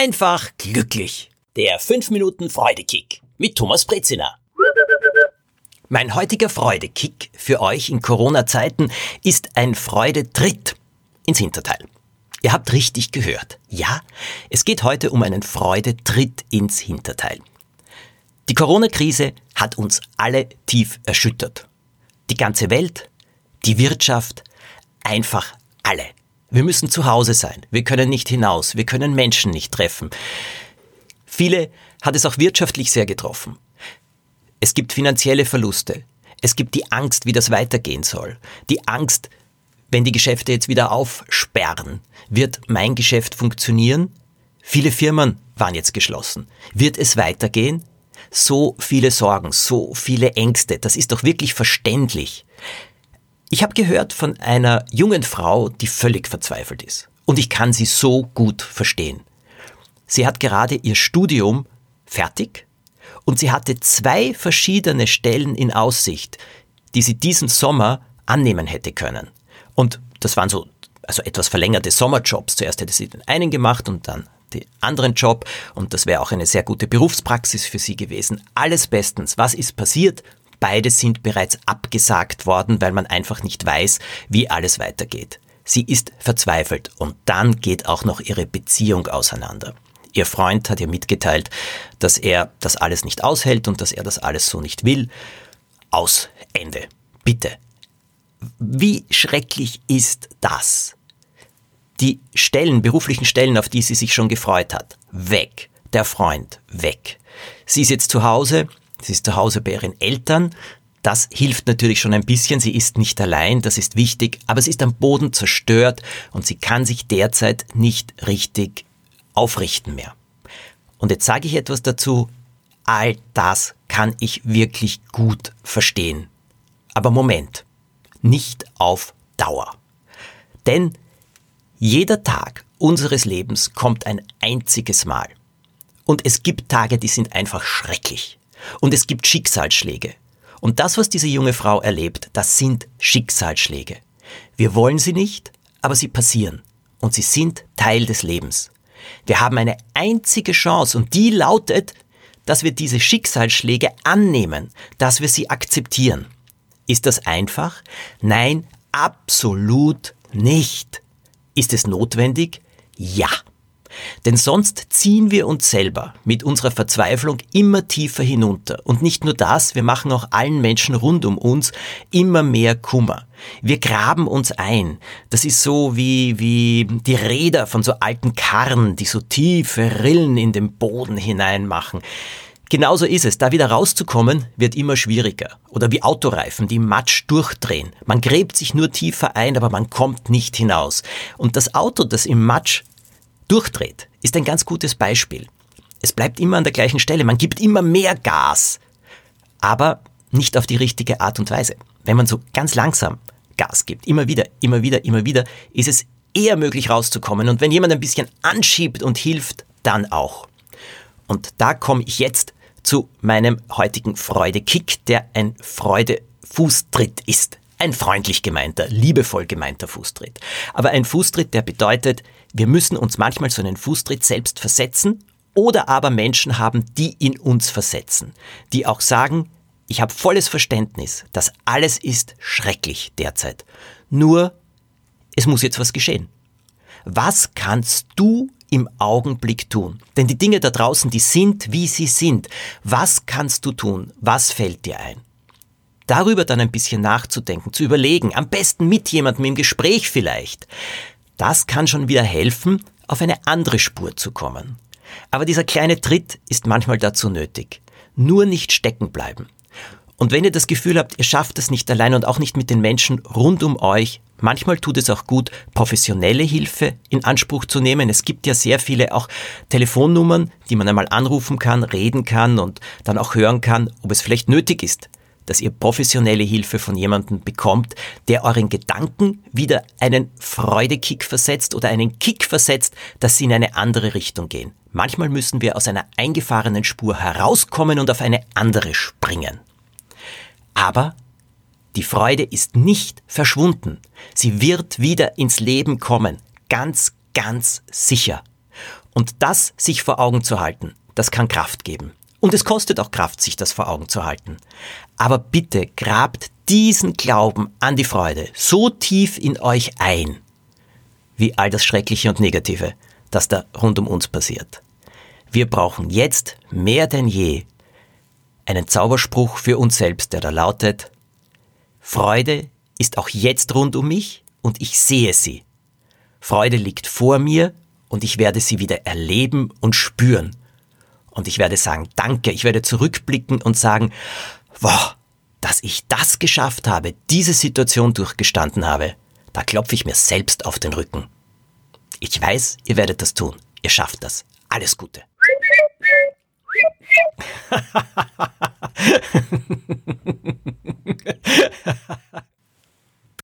einfach glücklich. Der 5 Minuten Freudekick mit Thomas Brezina. Mein heutiger Freudekick für euch in Corona-Zeiten ist ein Freudetritt ins Hinterteil. Ihr habt richtig gehört. Ja, es geht heute um einen Freudetritt ins Hinterteil. Die Corona-Krise hat uns alle tief erschüttert. Die ganze Welt, die Wirtschaft, einfach alle. Wir müssen zu Hause sein. Wir können nicht hinaus. Wir können Menschen nicht treffen. Viele hat es auch wirtschaftlich sehr getroffen. Es gibt finanzielle Verluste. Es gibt die Angst, wie das weitergehen soll. Die Angst, wenn die Geschäfte jetzt wieder aufsperren, wird mein Geschäft funktionieren? Viele Firmen waren jetzt geschlossen. Wird es weitergehen? So viele Sorgen, so viele Ängste, das ist doch wirklich verständlich. Ich habe gehört von einer jungen Frau, die völlig verzweifelt ist. Und ich kann sie so gut verstehen. Sie hat gerade ihr Studium fertig und sie hatte zwei verschiedene Stellen in Aussicht, die sie diesen Sommer annehmen hätte können. Und das waren so also etwas verlängerte Sommerjobs. Zuerst hätte sie den einen gemacht und dann den anderen Job und das wäre auch eine sehr gute Berufspraxis für sie gewesen. Alles bestens. Was ist passiert? Beide sind bereits abgesagt worden, weil man einfach nicht weiß, wie alles weitergeht. Sie ist verzweifelt und dann geht auch noch ihre Beziehung auseinander. Ihr Freund hat ihr mitgeteilt, dass er das alles nicht aushält und dass er das alles so nicht will. Aus Ende. Bitte. Wie schrecklich ist das? Die Stellen, beruflichen Stellen, auf die sie sich schon gefreut hat, weg. Der Freund, weg. Sie ist jetzt zu Hause, Sie ist zu Hause bei ihren Eltern. Das hilft natürlich schon ein bisschen. Sie ist nicht allein, das ist wichtig, aber sie ist am Boden zerstört und sie kann sich derzeit nicht richtig aufrichten mehr. Und jetzt sage ich etwas dazu. All das kann ich wirklich gut verstehen. Aber Moment, nicht auf Dauer. Denn jeder Tag unseres Lebens kommt ein einziges Mal. Und es gibt Tage, die sind einfach schrecklich. Und es gibt Schicksalsschläge. Und das, was diese junge Frau erlebt, das sind Schicksalsschläge. Wir wollen sie nicht, aber sie passieren. Und sie sind Teil des Lebens. Wir haben eine einzige Chance und die lautet, dass wir diese Schicksalsschläge annehmen, dass wir sie akzeptieren. Ist das einfach? Nein, absolut nicht. Ist es notwendig? Ja. Denn sonst ziehen wir uns selber mit unserer Verzweiflung immer tiefer hinunter. Und nicht nur das, wir machen auch allen Menschen rund um uns immer mehr Kummer. Wir graben uns ein. Das ist so wie, wie die Räder von so alten Karren, die so tiefe Rillen in den Boden hinein machen. Genauso ist es. Da wieder rauszukommen, wird immer schwieriger. Oder wie Autoreifen, die Matsch durchdrehen. Man gräbt sich nur tiefer ein, aber man kommt nicht hinaus. Und das Auto, das im Matsch durchdreht, ist ein ganz gutes Beispiel. Es bleibt immer an der gleichen Stelle, man gibt immer mehr Gas, aber nicht auf die richtige Art und Weise. Wenn man so ganz langsam Gas gibt, immer wieder, immer wieder, immer wieder, ist es eher möglich rauszukommen. Und wenn jemand ein bisschen anschiebt und hilft, dann auch. Und da komme ich jetzt zu meinem heutigen Freude-Kick, der ein Freude-Fußtritt ist. Ein freundlich gemeinter, liebevoll gemeinter Fußtritt. Aber ein Fußtritt, der bedeutet, wir müssen uns manchmal so einen Fußtritt selbst versetzen oder aber Menschen haben, die in uns versetzen, die auch sagen, ich habe volles Verständnis, dass alles ist schrecklich derzeit. Nur, es muss jetzt was geschehen. Was kannst du im Augenblick tun? Denn die Dinge da draußen, die sind, wie sie sind. Was kannst du tun? Was fällt dir ein? Darüber dann ein bisschen nachzudenken, zu überlegen, am besten mit jemandem im Gespräch vielleicht, das kann schon wieder helfen, auf eine andere Spur zu kommen. Aber dieser kleine Tritt ist manchmal dazu nötig. Nur nicht stecken bleiben. Und wenn ihr das Gefühl habt, ihr schafft es nicht allein und auch nicht mit den Menschen rund um euch, manchmal tut es auch gut, professionelle Hilfe in Anspruch zu nehmen. Es gibt ja sehr viele auch Telefonnummern, die man einmal anrufen kann, reden kann und dann auch hören kann, ob es vielleicht nötig ist, dass ihr professionelle Hilfe von jemandem bekommt, der euren Gedanken wieder einen Freudekick versetzt oder einen Kick versetzt, dass sie in eine andere Richtung gehen. Manchmal müssen wir aus einer eingefahrenen Spur herauskommen und auf eine andere springen. Aber die Freude ist nicht verschwunden. Sie wird wieder ins Leben kommen. Ganz, ganz sicher. Und das sich vor Augen zu halten, das kann Kraft geben. Und es kostet auch Kraft, sich das vor Augen zu halten. Aber bitte grabt diesen Glauben an die Freude so tief in euch ein, wie all das Schreckliche und Negative, das da rund um uns passiert. Wir brauchen jetzt mehr denn je einen Zauberspruch für uns selbst, der da lautet, Freude ist auch jetzt rund um mich und ich sehe sie. Freude liegt vor mir und ich werde sie wieder erleben und spüren. Und ich werde sagen, danke, ich werde zurückblicken und sagen, wow, dass ich das geschafft habe, diese Situation durchgestanden habe, da klopfe ich mir selbst auf den Rücken. Ich weiß, ihr werdet das tun. Ihr schafft das. Alles Gute.